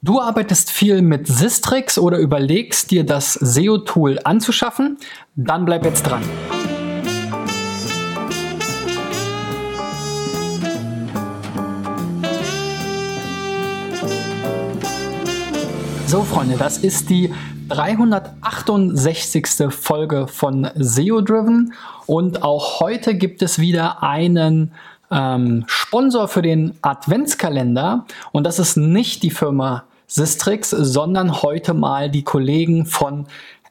Du arbeitest viel mit Sistrix oder überlegst dir das SEO-Tool anzuschaffen? Dann bleib jetzt dran. So, Freunde, das ist die 368. Folge von SEO Driven und auch heute gibt es wieder einen ähm, Sponsor für den Adventskalender und das ist nicht die Firma Sistrix, sondern heute mal die Kollegen von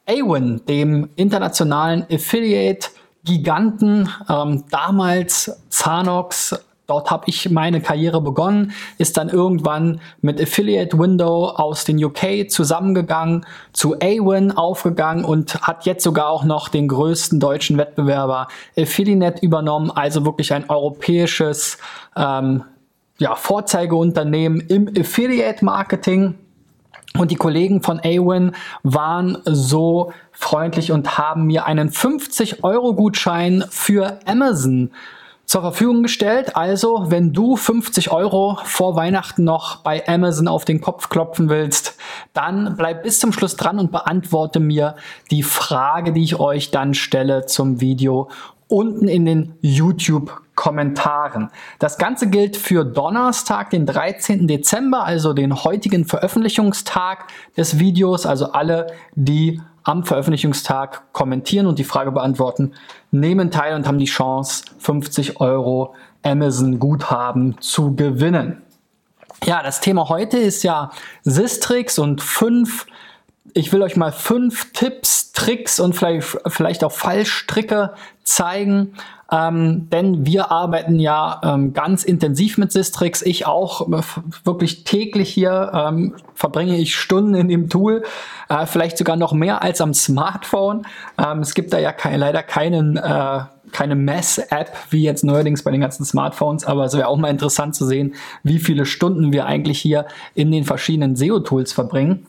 Awin, dem internationalen Affiliate-Giganten, ähm, damals Zanox, Dort habe ich meine Karriere begonnen, ist dann irgendwann mit Affiliate Window aus den UK zusammengegangen, zu Awin aufgegangen und hat jetzt sogar auch noch den größten deutschen Wettbewerber Affiliate übernommen, also wirklich ein europäisches ähm, ja, Vorzeigeunternehmen im Affiliate Marketing. Und die Kollegen von Awin waren so freundlich und haben mir einen 50 Euro Gutschein für Amazon zur Verfügung gestellt. Also, wenn du 50 Euro vor Weihnachten noch bei Amazon auf den Kopf klopfen willst, dann bleib bis zum Schluss dran und beantworte mir die Frage, die ich euch dann stelle zum Video unten in den YouTube Kommentaren. Das Ganze gilt für Donnerstag, den 13. Dezember, also den heutigen Veröffentlichungstag des Videos. Also alle, die am Veröffentlichungstag kommentieren und die Frage beantworten, nehmen teil und haben die Chance, 50 Euro Amazon Guthaben zu gewinnen. Ja, das Thema heute ist ja Sistrix und fünf, ich will euch mal fünf Tipps, Tricks und vielleicht, vielleicht auch Fallstricke zeigen, ähm, denn wir arbeiten ja ähm, ganz intensiv mit Sistrix. Ich auch äh, wirklich täglich hier ähm, verbringe ich Stunden in dem Tool, äh, vielleicht sogar noch mehr als am Smartphone. Ähm, es gibt da ja kein, leider keinen äh, keine Mess-App wie jetzt neuerdings bei den ganzen Smartphones, aber es wäre auch mal interessant zu sehen, wie viele Stunden wir eigentlich hier in den verschiedenen SEO-Tools verbringen.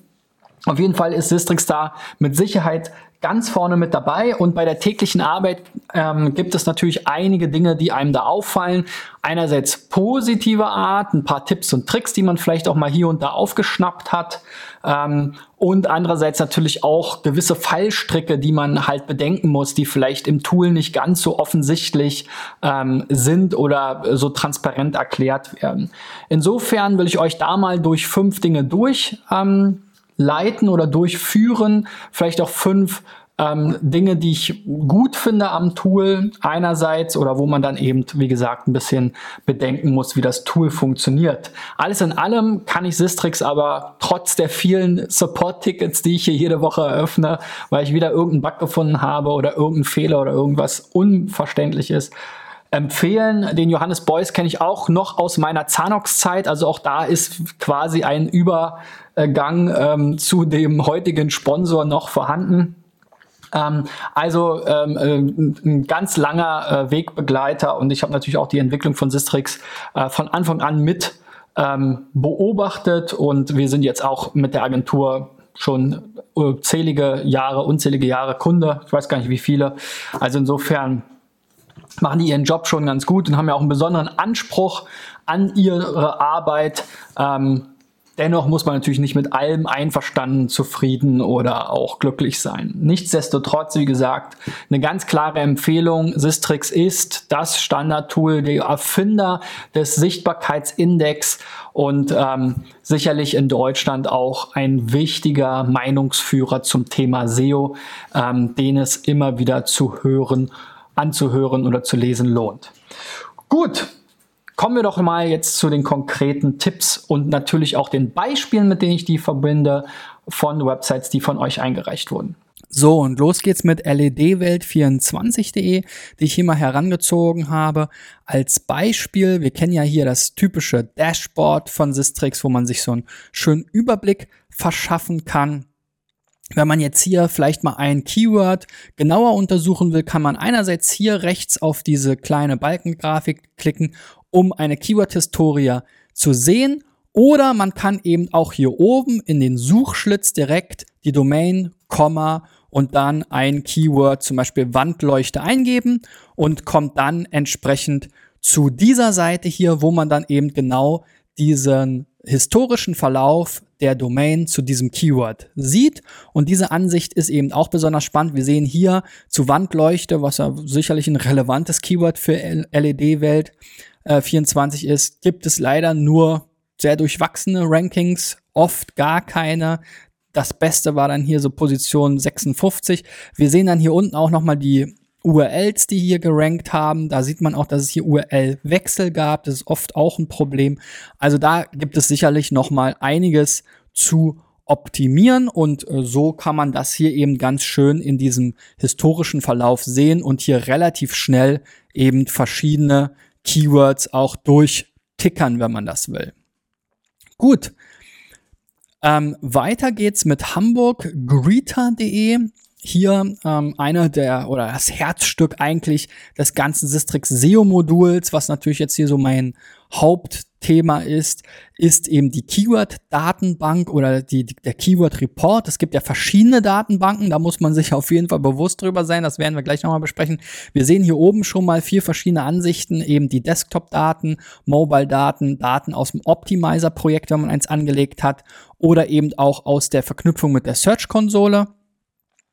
Auf jeden Fall ist Sistrix da mit Sicherheit ganz vorne mit dabei und bei der täglichen Arbeit ähm, gibt es natürlich einige Dinge, die einem da auffallen. Einerseits positive Art, ein paar Tipps und Tricks, die man vielleicht auch mal hier und da aufgeschnappt hat ähm, und andererseits natürlich auch gewisse Fallstricke, die man halt bedenken muss, die vielleicht im Tool nicht ganz so offensichtlich ähm, sind oder so transparent erklärt werden. Insofern will ich euch da mal durch fünf Dinge durch ähm, leiten oder durchführen. Vielleicht auch fünf ähm, Dinge, die ich gut finde am Tool einerseits oder wo man dann eben, wie gesagt, ein bisschen bedenken muss, wie das Tool funktioniert. Alles in allem kann ich Sistrix aber trotz der vielen Support-Tickets, die ich hier jede Woche eröffne, weil ich wieder irgendeinen Bug gefunden habe oder irgendeinen Fehler oder irgendwas unverständlich ist, empfehlen. Den Johannes Beuys kenne ich auch noch aus meiner Zanox-Zeit. Also auch da ist quasi ein Über Gang ähm, zu dem heutigen Sponsor noch vorhanden. Ähm, also ähm, äh, ein ganz langer äh, Wegbegleiter und ich habe natürlich auch die Entwicklung von Sistrix äh, von Anfang an mit ähm, beobachtet und wir sind jetzt auch mit der Agentur schon äh, zählige Jahre, unzählige Jahre Kunde. Ich weiß gar nicht wie viele. Also insofern machen die ihren Job schon ganz gut und haben ja auch einen besonderen Anspruch an ihre Arbeit. Ähm, Dennoch muss man natürlich nicht mit allem einverstanden, zufrieden oder auch glücklich sein. Nichtsdestotrotz, wie gesagt, eine ganz klare Empfehlung. Sistrix ist das Standardtool, der Erfinder des Sichtbarkeitsindex und ähm, sicherlich in Deutschland auch ein wichtiger Meinungsführer zum Thema SEO, ähm, den es immer wieder zu hören, anzuhören oder zu lesen lohnt. Gut, Kommen wir doch mal jetzt zu den konkreten Tipps und natürlich auch den Beispielen, mit denen ich die verbinde, von Websites, die von euch eingereicht wurden. So, und los geht's mit ledwelt24.de, die ich hier mal herangezogen habe. Als Beispiel, wir kennen ja hier das typische Dashboard von Sistrix, wo man sich so einen schönen Überblick verschaffen kann. Wenn man jetzt hier vielleicht mal ein Keyword genauer untersuchen will, kann man einerseits hier rechts auf diese kleine Balkengrafik klicken um eine Keyword-Historie zu sehen. Oder man kann eben auch hier oben in den Suchschlitz direkt die Domain, Komma und dann ein Keyword, zum Beispiel Wandleuchte eingeben und kommt dann entsprechend zu dieser Seite hier, wo man dann eben genau diesen historischen Verlauf der Domain zu diesem Keyword sieht. Und diese Ansicht ist eben auch besonders spannend. Wir sehen hier zu Wandleuchte, was ja sicherlich ein relevantes Keyword für LED-Welt äh, 24 ist, gibt es leider nur sehr durchwachsene Rankings, oft gar keine. Das Beste war dann hier so Position 56. Wir sehen dann hier unten auch nochmal die URLs, die hier gerankt haben. Da sieht man auch, dass es hier URL-Wechsel gab. Das ist oft auch ein Problem. Also da gibt es sicherlich noch mal einiges zu optimieren und äh, so kann man das hier eben ganz schön in diesem historischen Verlauf sehen und hier relativ schnell eben verschiedene Keywords auch durchtickern, wenn man das will. Gut. Ähm, weiter geht's mit Hamburg hier ähm, eine der oder das Herzstück eigentlich des ganzen Sistrix SEO Moduls, was natürlich jetzt hier so mein Hauptthema ist, ist eben die Keyword-Datenbank oder die, der Keyword-Report. Es gibt ja verschiedene Datenbanken, da muss man sich auf jeden Fall bewusst drüber sein. Das werden wir gleich nochmal besprechen. Wir sehen hier oben schon mal vier verschiedene Ansichten, eben die Desktop-Daten, Mobile-Daten, Daten aus dem Optimizer-Projekt, wenn man eins angelegt hat, oder eben auch aus der Verknüpfung mit der Search-Konsole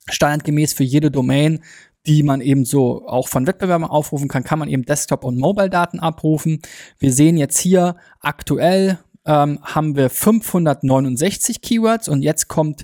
standardgemäß für jede Domain, die man eben so auch von Wettbewerbern aufrufen kann, kann man eben Desktop- und Mobile-Daten abrufen. Wir sehen jetzt hier aktuell ähm, haben wir 569 Keywords und jetzt kommt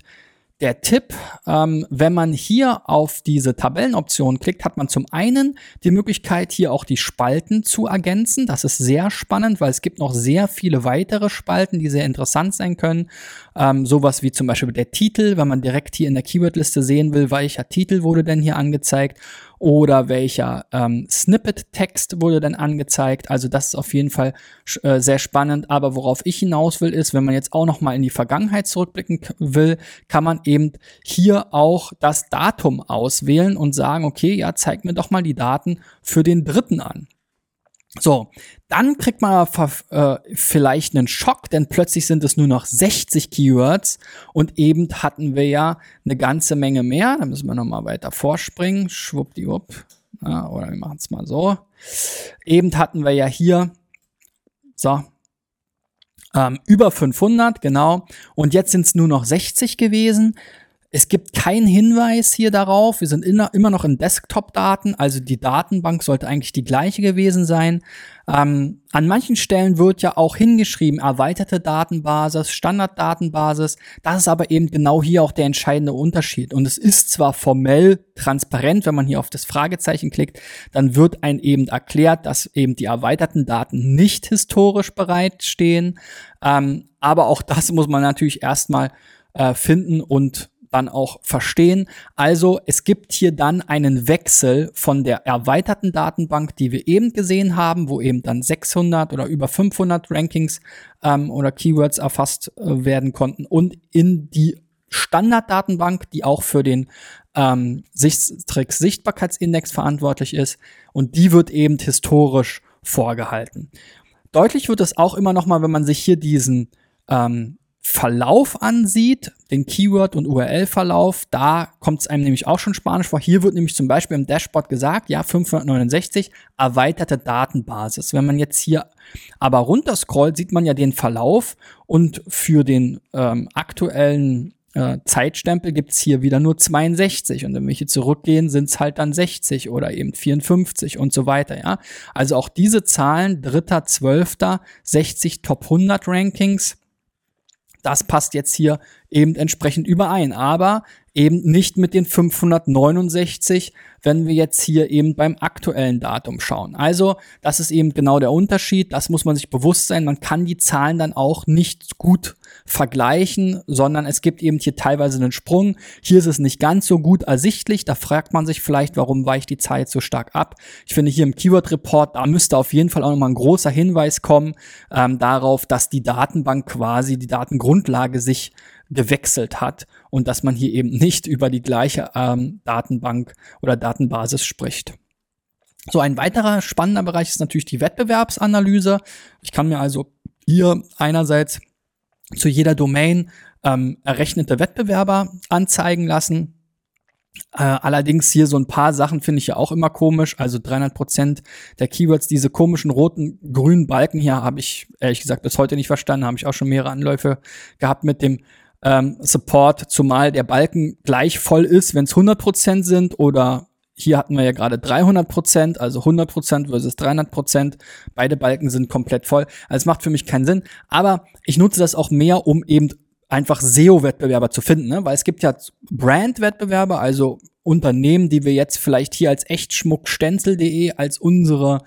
der Tipp, ähm, wenn man hier auf diese Tabellenoption klickt, hat man zum einen die Möglichkeit, hier auch die Spalten zu ergänzen. Das ist sehr spannend, weil es gibt noch sehr viele weitere Spalten, die sehr interessant sein können. Ähm, sowas wie zum Beispiel der Titel, wenn man direkt hier in der Keywordliste sehen will, welcher Titel wurde denn hier angezeigt oder welcher ähm, Snippet-Text wurde dann angezeigt. Also das ist auf jeden Fall äh, sehr spannend. Aber worauf ich hinaus will, ist, wenn man jetzt auch noch mal in die Vergangenheit zurückblicken will, kann man eben hier auch das Datum auswählen und sagen, okay, ja, zeig mir doch mal die Daten für den dritten an. So, dann kriegt man äh, vielleicht einen Schock, denn plötzlich sind es nur noch 60 Keywords und eben hatten wir ja eine ganze Menge mehr. Da müssen wir nochmal weiter vorspringen. Schwuppdiwupp. Ja, oder wir machen es mal so. Eben hatten wir ja hier, so, ähm, über 500, genau. Und jetzt sind es nur noch 60 gewesen. Es gibt keinen Hinweis hier darauf. Wir sind immer noch in Desktop-Daten, also die Datenbank sollte eigentlich die gleiche gewesen sein. Ähm, an manchen Stellen wird ja auch hingeschrieben, erweiterte Datenbasis, Standarddatenbasis. Das ist aber eben genau hier auch der entscheidende Unterschied. Und es ist zwar formell transparent, wenn man hier auf das Fragezeichen klickt, dann wird ein eben erklärt, dass eben die erweiterten Daten nicht historisch bereitstehen. Ähm, aber auch das muss man natürlich erstmal äh, finden und dann auch verstehen. Also es gibt hier dann einen Wechsel von der erweiterten Datenbank, die wir eben gesehen haben, wo eben dann 600 oder über 500 Rankings ähm, oder Keywords erfasst äh, werden konnten und in die Standarddatenbank, die auch für den ähm, Sichttricks Sichtbarkeitsindex verantwortlich ist und die wird eben historisch vorgehalten. Deutlich wird es auch immer noch mal, wenn man sich hier diesen ähm, Verlauf ansieht, den Keyword- und URL-Verlauf, da kommt es einem nämlich auch schon Spanisch vor. Hier wird nämlich zum Beispiel im Dashboard gesagt, ja, 569, erweiterte Datenbasis. Wenn man jetzt hier aber runterscrollt, sieht man ja den Verlauf und für den ähm, aktuellen äh, Zeitstempel gibt's hier wieder nur 62 und wenn wir hier zurückgehen, sind's halt dann 60 oder eben 54 und so weiter, ja. Also auch diese Zahlen, dritter, zwölfter, 60 Top 100 Rankings, das passt jetzt hier eben entsprechend überein, aber eben nicht mit den 569, wenn wir jetzt hier eben beim aktuellen Datum schauen. Also, das ist eben genau der Unterschied. Das muss man sich bewusst sein. Man kann die Zahlen dann auch nicht gut vergleichen, sondern es gibt eben hier teilweise einen Sprung. Hier ist es nicht ganz so gut ersichtlich. Da fragt man sich vielleicht, warum weicht die Zeit so stark ab. Ich finde hier im Keyword Report, da müsste auf jeden Fall auch nochmal ein großer Hinweis kommen ähm, darauf, dass die Datenbank quasi, die Datengrundlage sich gewechselt hat und dass man hier eben nicht über die gleiche ähm, Datenbank oder Datenbasis spricht. So ein weiterer spannender Bereich ist natürlich die Wettbewerbsanalyse. Ich kann mir also hier einerseits zu jeder Domain ähm, errechnete Wettbewerber anzeigen lassen. Äh, allerdings hier so ein paar Sachen finde ich ja auch immer komisch. Also 300 Prozent der Keywords, diese komischen roten, grünen Balken hier habe ich ehrlich gesagt bis heute nicht verstanden. Habe ich auch schon mehrere Anläufe gehabt mit dem ähm, Support, zumal der Balken gleich voll ist, wenn es 100 Prozent sind oder hier hatten wir ja gerade 300 Prozent, also 100 Prozent versus 300 Prozent. Beide Balken sind komplett voll. Also es macht für mich keinen Sinn. Aber ich nutze das auch mehr, um eben einfach SEO-Wettbewerber zu finden, ne? weil es gibt ja Brand-Wettbewerber, also Unternehmen, die wir jetzt vielleicht hier als echtschmuckstenzel.de als unsere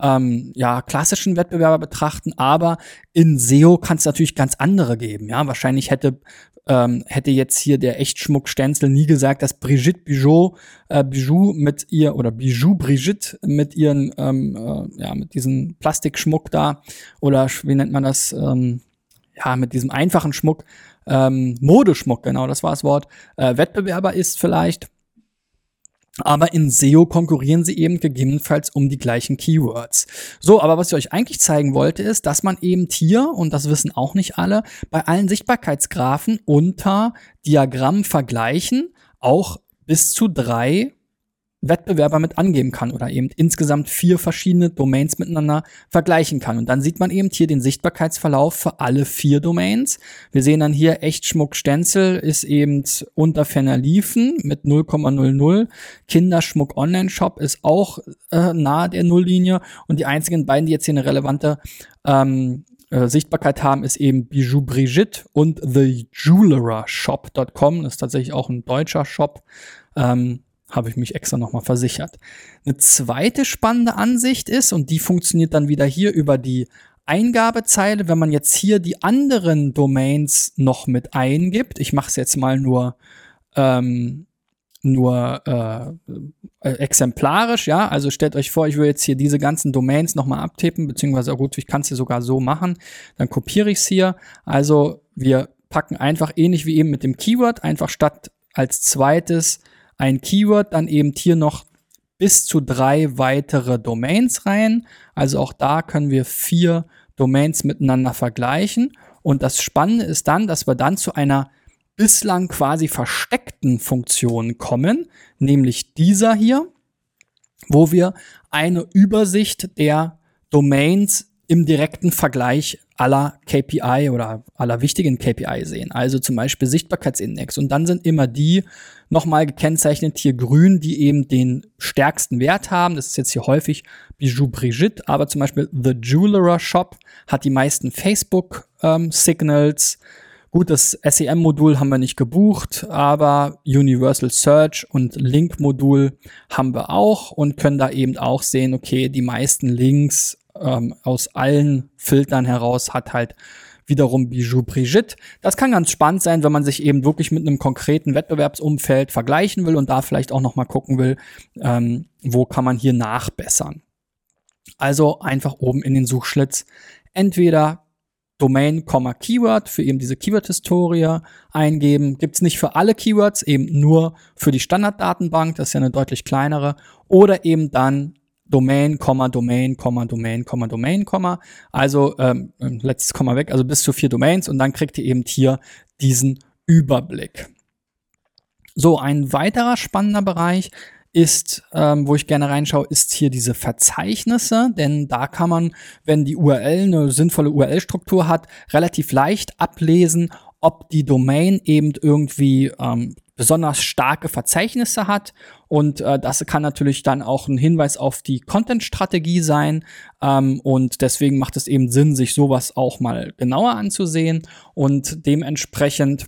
ähm, ja, klassischen Wettbewerber betrachten, aber in SEO kann es natürlich ganz andere geben. Ja, wahrscheinlich hätte ähm, hätte jetzt hier der Echtschmuck-Stenzel nie gesagt, dass Brigitte Bijou, äh, Bijou mit ihr oder Bijou Brigitte mit ihren, ähm, äh, ja, mit diesem Plastikschmuck da oder wie nennt man das, ähm, ja, mit diesem einfachen Schmuck, ähm, Modeschmuck, genau, das war das Wort, äh, Wettbewerber ist vielleicht. Aber in SEO konkurrieren sie eben gegebenenfalls um die gleichen Keywords. So, aber was ich euch eigentlich zeigen wollte, ist, dass man eben hier, und das wissen auch nicht alle, bei allen Sichtbarkeitsgraphen unter Diagramm vergleichen auch bis zu drei Wettbewerber mit angeben kann oder eben insgesamt vier verschiedene Domains miteinander vergleichen kann. Und dann sieht man eben hier den Sichtbarkeitsverlauf für alle vier Domains. Wir sehen dann hier Echtschmuck Stenzel ist eben unter Ferner liefen mit 0,00. Kinderschmuck Online Shop ist auch äh, nahe der Nulllinie. Und die einzigen beiden, die jetzt hier eine relevante ähm, äh, Sichtbarkeit haben, ist eben Bijou Brigitte und TheJewelerShop.com. Das ist tatsächlich auch ein deutscher Shop. Ähm, habe ich mich extra nochmal versichert. Eine zweite spannende Ansicht ist, und die funktioniert dann wieder hier über die Eingabezeile, wenn man jetzt hier die anderen Domains noch mit eingibt. Ich mache es jetzt mal nur ähm, nur äh, exemplarisch, ja. Also stellt euch vor, ich würde jetzt hier diese ganzen Domains nochmal abtippen, beziehungsweise gut, ich kann es hier sogar so machen. Dann kopiere ich es hier. Also wir packen einfach ähnlich wie eben mit dem Keyword, einfach statt als zweites ein Keyword, dann eben hier noch bis zu drei weitere Domains rein. Also auch da können wir vier Domains miteinander vergleichen. Und das Spannende ist dann, dass wir dann zu einer bislang quasi versteckten Funktion kommen, nämlich dieser hier, wo wir eine Übersicht der Domains im direkten Vergleich aller KPI oder aller wichtigen KPI sehen. Also zum Beispiel Sichtbarkeitsindex. Und dann sind immer die nochmal gekennzeichnet hier grün, die eben den stärksten Wert haben. Das ist jetzt hier häufig Bijou Brigitte, aber zum Beispiel The Jeweler Shop hat die meisten Facebook ähm, Signals. Gut, das SEM-Modul haben wir nicht gebucht, aber Universal Search und Link-Modul haben wir auch und können da eben auch sehen, okay, die meisten Links ähm, aus allen Filtern heraus hat halt wiederum Bijou Brigitte. Das kann ganz spannend sein, wenn man sich eben wirklich mit einem konkreten Wettbewerbsumfeld vergleichen will und da vielleicht auch noch mal gucken will, ähm, wo kann man hier nachbessern. Also einfach oben in den Suchschlitz entweder Domain, Keyword für eben diese Keyword-Historie eingeben. Gibt's nicht für alle Keywords, eben nur für die Standarddatenbank, das ist ja eine deutlich kleinere. Oder eben dann Domain, Domain, Domain, Domain, Also ähm, letztes Komma weg, also bis zu vier Domains und dann kriegt ihr eben hier diesen Überblick. So, ein weiterer spannender Bereich ist, ähm, wo ich gerne reinschaue, ist hier diese Verzeichnisse, denn da kann man, wenn die URL eine sinnvolle URL-Struktur hat, relativ leicht ablesen, ob die Domain eben irgendwie ähm, besonders starke Verzeichnisse hat. Und äh, das kann natürlich dann auch ein Hinweis auf die Content-Strategie sein. Ähm, und deswegen macht es eben Sinn, sich sowas auch mal genauer anzusehen. Und dementsprechend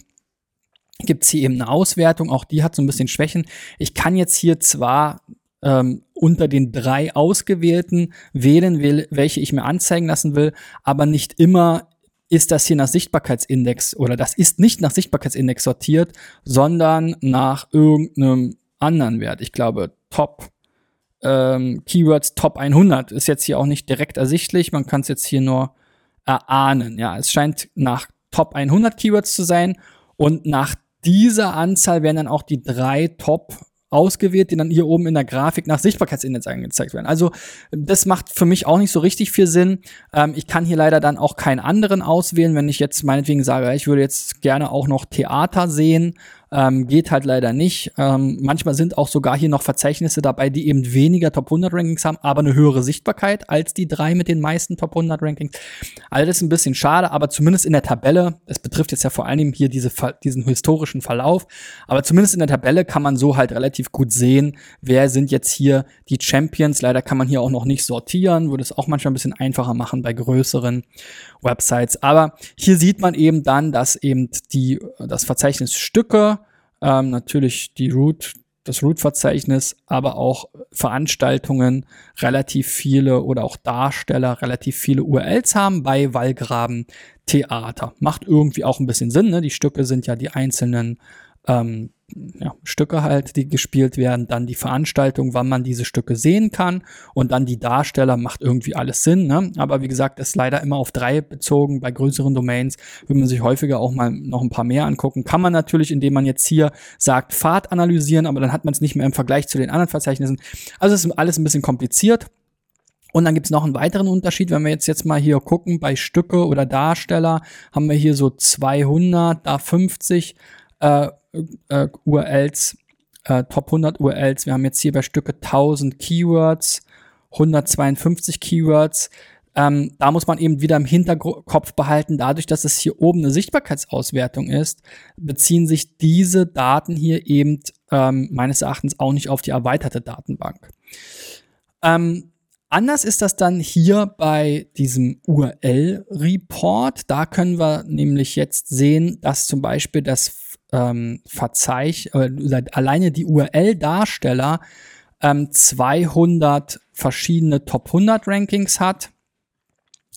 gibt's hier eben eine Auswertung. Auch die hat so ein bisschen Schwächen. Ich kann jetzt hier zwar ähm, unter den drei ausgewählten wählen, welche ich mir anzeigen lassen will, aber nicht immer ist das hier nach Sichtbarkeitsindex oder das ist nicht nach Sichtbarkeitsindex sortiert, sondern nach irgendeinem anderen Wert. Ich glaube, Top ähm, Keywords Top 100 ist jetzt hier auch nicht direkt ersichtlich. Man kann es jetzt hier nur erahnen. Ja, es scheint nach Top 100 Keywords zu sein und nach dieser Anzahl werden dann auch die drei Top ausgewählt, die dann hier oben in der Grafik nach Sichtbarkeitsindex angezeigt werden. Also das macht für mich auch nicht so richtig viel Sinn. Ähm, ich kann hier leider dann auch keinen anderen auswählen, wenn ich jetzt meinetwegen sage, ich würde jetzt gerne auch noch Theater sehen Ähm, geht halt leider nicht. Ähm, manchmal sind auch sogar hier noch Verzeichnisse dabei, die eben weniger Top 100 Rankings haben, aber eine höhere Sichtbarkeit als die drei mit den meisten Top 100 Rankings. All das ist ein bisschen schade, aber zumindest in der Tabelle, es betrifft jetzt ja vor allem hier diese, diesen historischen Verlauf, aber zumindest in der Tabelle kann man so halt relativ gut sehen, wer sind jetzt hier die Champions. Leider kann man hier auch noch nicht sortieren, würde es auch manchmal ein bisschen einfacher machen bei größeren Websites. Aber hier sieht man eben dann, dass eben die, das Verzeichnis Stücke, ähm, natürlich die Root, das Root-Verzeichnis, aber auch Veranstaltungen relativ viele oder auch Darsteller relativ viele URLs haben bei Wallgraben Theater. Macht irgendwie auch ein bisschen Sinn, ne? Die Stücke sind ja die einzelnen ähm, ja, Stücke halt, die gespielt werden, dann die Veranstaltung, wann man diese Stücke sehen kann und dann die Darsteller, macht irgendwie alles Sinn. Ne? Aber wie gesagt, ist leider immer auf drei bezogen. Bei größeren Domains will man sich häufiger auch mal noch ein paar mehr angucken. Kann man natürlich, indem man jetzt hier sagt, Fahrt analysieren, aber dann hat man es nicht mehr im Vergleich zu den anderen Verzeichnissen. Also ist alles ein bisschen kompliziert. Und dann gibt's noch einen weiteren Unterschied, wenn wir jetzt jetzt mal hier gucken, bei Stücke oder Darsteller haben wir hier so 200, da 50 äh, äh, URLs, äh, Top 100 URLs. Wir haben jetzt hier bei Stücke 1000 Keywords, 152 Keywords. Ähm, da muss man eben wieder im Hinterkopf behalten, dadurch, dass es hier oben eine Sichtbarkeitsauswertung ist, beziehen sich diese Daten hier eben ähm, meines Erachtens auch nicht auf die erweiterte Datenbank. Ähm, anders ist das dann hier bei diesem URL-Report. Da können wir nämlich jetzt sehen, dass zum Beispiel das ähm, Verzeich, äh, alleine die URL-Darsteller ähm, 200 verschiedene Top 100 Rankings hat.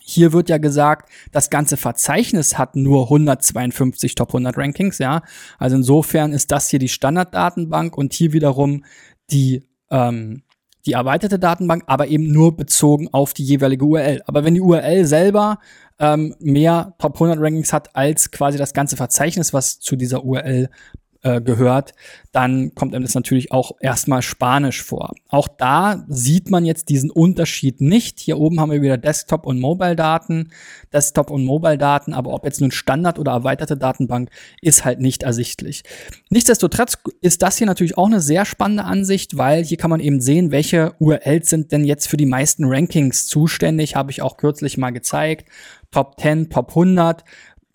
Hier wird ja gesagt, das ganze Verzeichnis hat nur 152 Top 100 Rankings, ja. Also insofern ist das hier die Standarddatenbank und hier wiederum die ähm, die erweiterte Datenbank, aber eben nur bezogen auf die jeweilige URL. Aber wenn die URL selber ähm, mehr Top 100 Rankings hat als quasi das ganze Verzeichnis, was zu dieser URL äh, gehört, dann kommt einem das natürlich auch erstmal Spanisch vor. Auch da sieht man jetzt diesen Unterschied nicht. Hier oben haben wir wieder Desktop- und Mobile-Daten, Desktop- und Mobile-Daten, aber ob jetzt nun Standard- oder erweiterte Datenbank, ist halt nicht ersichtlich. Nichtsdestotrotz ist das hier natürlich auch eine sehr spannende Ansicht, weil hier kann man eben sehen, welche URLs sind denn jetzt für die meisten Rankings zuständig, habe ich auch kürzlich mal gezeigt. Top 10, Top 100.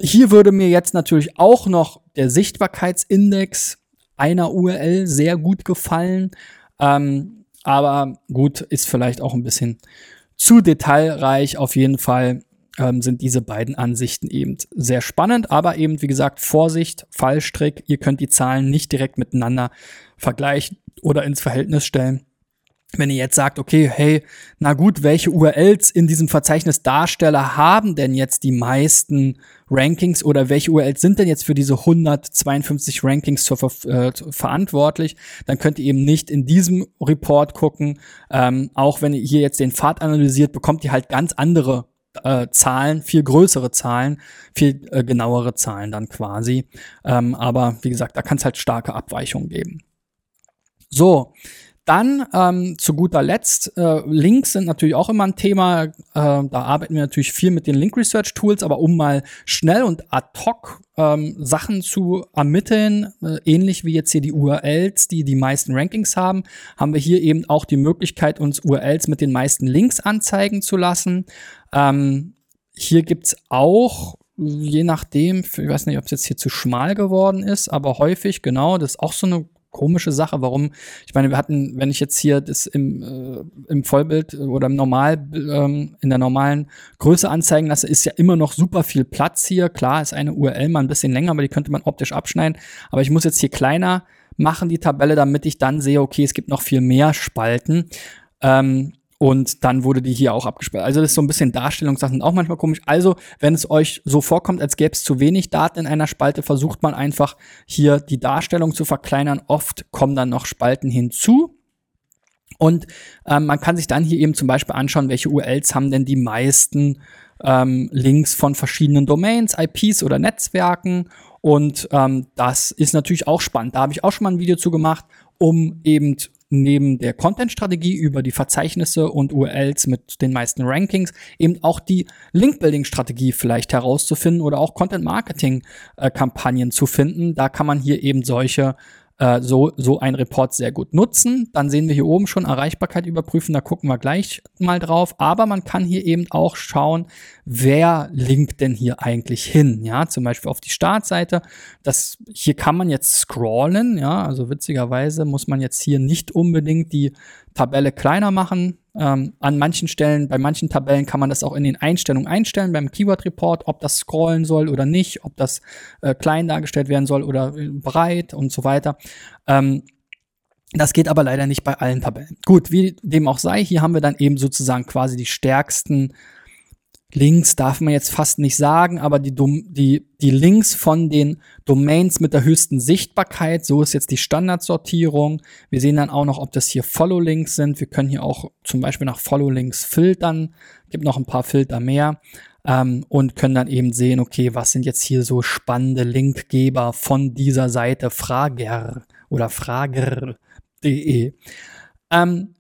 Hier würde mir jetzt natürlich auch noch der Sichtbarkeitsindex einer URL sehr gut gefallen. Ähm, aber gut, ist vielleicht auch ein bisschen zu detailreich. Auf jeden Fall ähm, sind diese beiden Ansichten eben sehr spannend. Aber eben, wie gesagt, Vorsicht, Fallstrick. Ihr könnt die Zahlen nicht direkt miteinander vergleichen oder ins Verhältnis stellen wenn ihr jetzt sagt, okay, hey, na gut, welche URLs in diesem Verzeichnis Darsteller haben denn jetzt die meisten Rankings oder welche URLs sind denn jetzt für diese 152 Rankings zur, äh, verantwortlich, dann könnt ihr eben nicht in diesem Report gucken. Ähm, auch wenn ihr hier jetzt den Pfad analysiert, bekommt ihr halt ganz andere äh, Zahlen, viel größere Zahlen, viel äh, genauere Zahlen dann quasi. Ähm, aber wie gesagt, da kann es halt starke Abweichungen geben. So, dann ähm, zu guter Letzt, äh, Links sind natürlich auch immer ein Thema. Äh, da arbeiten wir natürlich viel mit den Link Research Tools, aber um mal schnell und ad hoc ähm, Sachen zu ermitteln, äh, ähnlich wie jetzt hier die URLs, die die meisten Rankings haben, haben wir hier eben auch die Möglichkeit, uns URLs mit den meisten Links anzeigen zu lassen. Ähm, hier gibt's auch je nachdem, ich weiß nicht, ob es jetzt hier zu schmal geworden ist, aber häufig, genau, das ist auch so eine komische Sache. Warum? Ich meine, wir hatten, wenn ich jetzt hier das im, äh, im Vollbild oder im Normal, ähm, in der normalen Größe anzeigen lasse, ist ja immer noch super viel Platz hier. Klar ist eine URL mal ein bisschen länger, aber die könnte man optisch abschneiden. Aber ich muss jetzt hier kleiner machen, die Tabelle, damit ich dann sehe, okay, es gibt noch viel mehr Spalten. Ähm, und dann wurde die hier auch abgesperrt. Also das ist so ein bisschen Darstellungssachen auch manchmal komisch. Also, wenn es euch so vorkommt, als gäbe es zu wenig Daten in einer Spalte, versucht man einfach hier die Darstellung zu verkleinern. Oft kommen dann noch Spalten hinzu. Und ähm, man kann sich dann hier eben zum Beispiel anschauen, welche URLs haben denn die meisten ähm, Links von verschiedenen Domains, IPs oder Netzwerken. Und ähm, das ist natürlich auch spannend. Da habe ich auch schon mal ein Video zu gemacht, um eben neben der Content-Strategie über die Verzeichnisse und URLs mit den meisten Rankings eben auch die Link-Building-Strategie vielleicht herauszufinden oder auch Content-Marketing-Kampagnen zu finden. Da kann man hier eben solche äh, so, so ein Report sehr gut nutzen. Dann sehen wir hier oben schon Erreichbarkeit überprüfen, da gucken wir gleich mal drauf. Aber man kann hier eben auch schauen, wer linkt denn hier eigentlich hin. Ja, zum Beispiel auf die Startseite. Das, hier kann man jetzt scrollen. Ja, also witzigerweise muss man jetzt hier nicht unbedingt die Tabelle kleiner machen. Ähm, an manchen Stellen, bei manchen Tabellen kann man das auch in den Einstellungen einstellen, beim Keyword Report, ob das scrollen soll oder nicht, ob das äh, klein dargestellt werden soll oder äh, breit und so weiter. Ähm, das geht aber leider nicht bei allen Tabellen. Gut, wie dem auch sei, hier haben wir dann eben sozusagen quasi die stärksten Links darf man jetzt fast nicht sagen, aber die, die, die Links von den Domains mit der höchsten Sichtbarkeit, so ist jetzt die Standardsortierung. Wir sehen dann auch noch, ob das hier Follow-Links sind. Wir können hier auch zum Beispiel nach Follow-Links filtern. Gibt noch ein paar Filter mehr. Ähm, und können dann eben sehen, okay, was sind jetzt hier so spannende Linkgeber von dieser Seite Frager oder Frager.de. Ähm,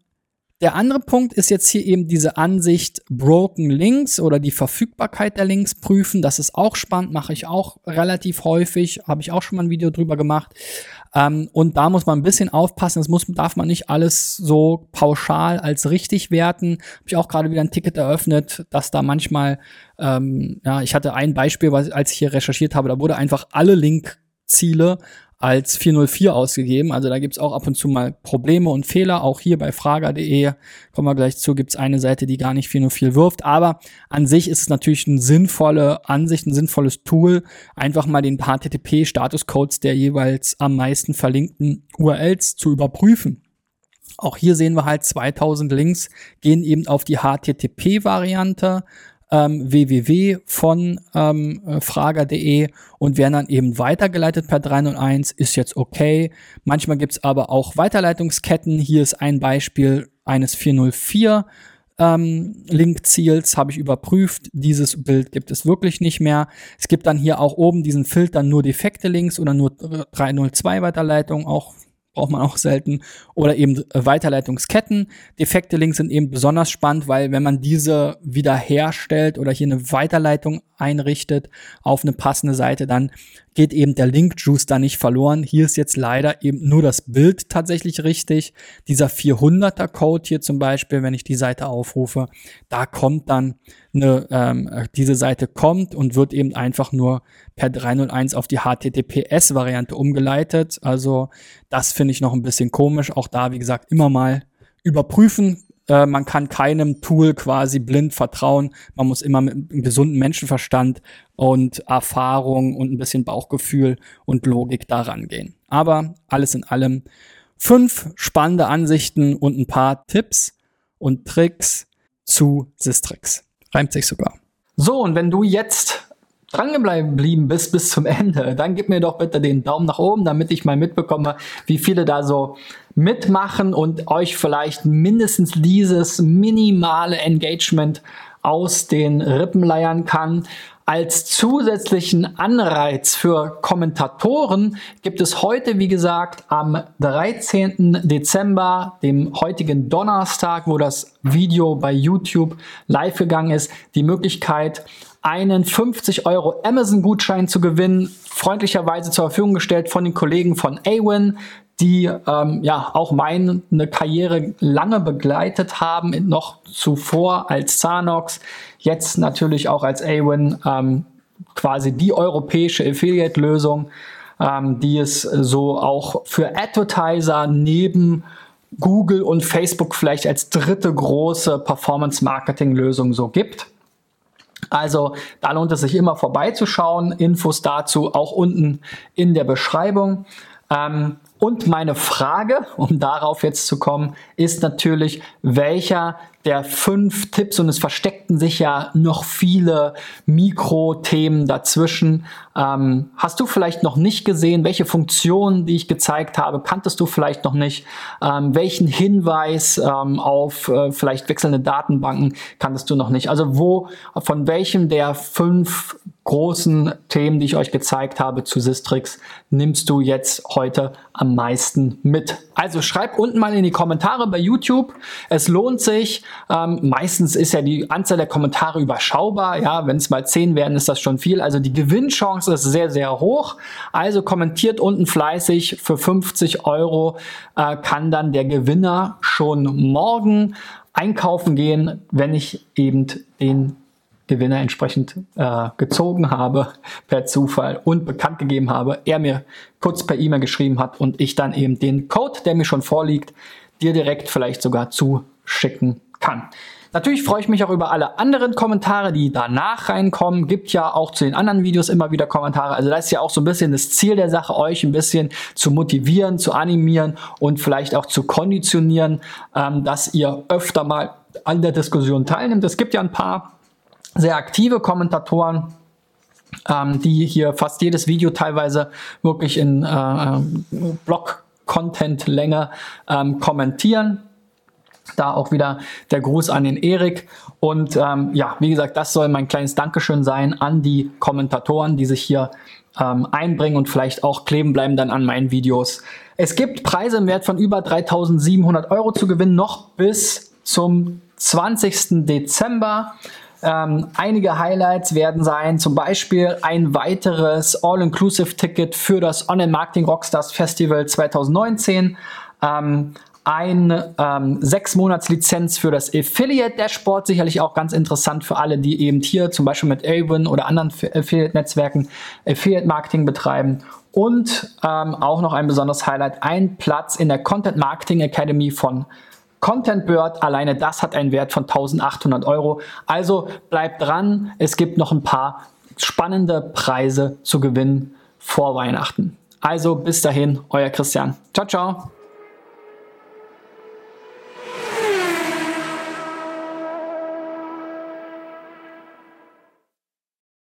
der andere Punkt ist jetzt hier eben diese Ansicht Broken Links oder die Verfügbarkeit der Links prüfen. Das ist auch spannend, mache ich auch relativ häufig, habe ich auch schon mal ein Video drüber gemacht. Ähm, und da muss man ein bisschen aufpassen. Das muss, darf man nicht alles so pauschal als richtig werten. Habe ich auch gerade wieder ein Ticket eröffnet, dass da manchmal, ähm, ja, ich hatte ein Beispiel, als ich hier recherchiert habe, da wurde einfach alle Linkziele als 404 ausgegeben. Also da gibt's auch ab und zu mal Probleme und Fehler. Auch hier bei frager.de, kommen wir gleich zu, gibt's eine Seite, die gar nicht 404 wirft. Aber an sich ist es natürlich eine sinnvolle Ansicht, ein sinnvolles Tool, einfach mal den HTTP-Statuscodes der jeweils am meisten verlinkten URLs zu überprüfen. Auch hier sehen wir halt 2000 Links gehen eben auf die HTTP-Variante ähm, www von ähm, äh, frager.de und werden dann eben weitergeleitet per 301, ist jetzt okay. Manchmal gibt's aber auch Weiterleitungsketten. Hier ist ein Beispiel eines 404 ähm, Linkziels, habe ich überprüft. Dieses Bild gibt es wirklich nicht mehr. Es gibt dann hier auch oben diesen Filter nur defekte Links oder nur 302 Weiterleitung, auch braucht man auch selten. Oder eben Weiterleitungsketten. Defekte Links sind eben besonders spannend, weil wenn man diese wiederherstellt oder hier eine Weiterleitung einrichtet auf eine passende Seite, dann geht eben der Link-Juice da nicht verloren. Hier ist jetzt leider eben nur das Bild tatsächlich richtig. Dieser 400er Code hier zum Beispiel, wenn ich die Seite aufrufe, da kommt dann eine, ähm, diese Seite kommt und wird eben einfach nur per 301 auf die HTTPS-Variante umgeleitet. Also das finde ich noch ein bisschen komisch. Auch da, wie gesagt, immer mal überprüfen, äh, man kann keinem Tool quasi blind vertrauen. Man muss immer mit einem gesunden Menschenverstand und Erfahrung und ein bisschen Bauchgefühl und Logik daran gehen. Aber alles in allem fünf spannende Ansichten und ein paar Tipps und Tricks zu Sistrix. Reimt sich sogar. So, und wenn du jetzt dran geblieben bist bis zum Ende, dann gib mir doch bitte den Daumen nach oben, damit ich mal mitbekomme, wie viele da so mitmachen und euch vielleicht mindestens dieses minimale Engagement aus den Rippen leiern kann. Als zusätzlichen Anreiz für Kommentatoren gibt es heute, wie gesagt, am 13. Dezember, dem heutigen Donnerstag, wo das Video bei YouTube live gegangen ist, die Möglichkeit, einen 50 Euro Amazon-Gutschein zu gewinnen, freundlicherweise zur Verfügung gestellt von den Kollegen von Awin, die ähm, ja auch meine Karriere lange begleitet haben, noch zuvor als Zanox, jetzt natürlich auch als Awin, ähm, quasi die europäische Affiliate-Lösung, ähm, die es so auch für Advertiser neben Google und Facebook vielleicht als dritte große Performance-Marketing-Lösung so gibt. Also da lohnt es sich immer vorbeizuschauen. Infos dazu auch unten in der Beschreibung. Ähm, und meine Frage, um darauf jetzt zu kommen, ist natürlich, welcher der fünf Tipps, und es versteckten sich ja noch viele Mikrothemen dazwischen, ähm, hast du vielleicht noch nicht gesehen? Welche Funktionen, die ich gezeigt habe, kanntest du vielleicht noch nicht? Ähm, welchen Hinweis ähm, auf äh, vielleicht wechselnde Datenbanken kanntest du noch nicht? Also wo, von welchem der fünf großen Themen, die ich euch gezeigt habe zu Sistrix, nimmst du jetzt heute am meisten mit? Also schreib unten mal in die Kommentare bei YouTube. Es lohnt sich. Ähm, meistens ist ja die Anzahl der Kommentare überschaubar. Ja, wenn es mal zehn werden, ist das schon viel. Also die Gewinnchance ist sehr, sehr hoch. Also kommentiert unten fleißig. Für 50 Euro äh, kann dann der Gewinner schon morgen einkaufen gehen, wenn ich eben den Gewinner entsprechend äh, gezogen habe per Zufall und bekannt gegeben habe, er mir kurz per E-Mail geschrieben hat und ich dann eben den Code, der mir schon vorliegt, dir direkt vielleicht sogar zuschicken kann. Natürlich freue ich mich auch über alle anderen Kommentare, die danach reinkommen. Gibt ja auch zu den anderen Videos immer wieder Kommentare. Also das ist ja auch so ein bisschen das Ziel der Sache, euch ein bisschen zu motivieren, zu animieren und vielleicht auch zu konditionieren, ähm, dass ihr öfter mal an der Diskussion teilnimmt. Es gibt ja ein paar sehr aktive Kommentatoren, ähm, die hier fast jedes Video teilweise wirklich in äh, äh Blog-Content-Länge ähm, kommentieren. Da auch wieder der Gruß an den Erik. Und ähm, ja, wie gesagt, das soll mein kleines Dankeschön sein an die Kommentatoren, die sich hier ähm, einbringen und vielleicht auch kleben bleiben dann an meinen Videos. Es gibt Preise im Wert von über 3700 Euro zu gewinnen, noch bis zum 20. Dezember. Ähm, einige Highlights werden sein, zum Beispiel ein weiteres All-Inclusive-Ticket für das Online-Marketing Rockstars Festival 2019. Ähm, ein ähm, sechs Monats Lizenz für das Affiliate Dashboard, sicherlich auch ganz interessant für alle, die eben hier zum Beispiel mit Avon oder anderen Affiliate Netzwerken Affiliate Marketing betreiben. Und ähm, auch noch ein besonderes Highlight, ein Platz in der Content Marketing Academy von Content Bird, alleine das hat einen Wert von 1800 Euro. Also bleibt dran, es gibt noch ein paar spannende Preise zu gewinnen vor Weihnachten. Also bis dahin, euer Christian. Ciao, ciao.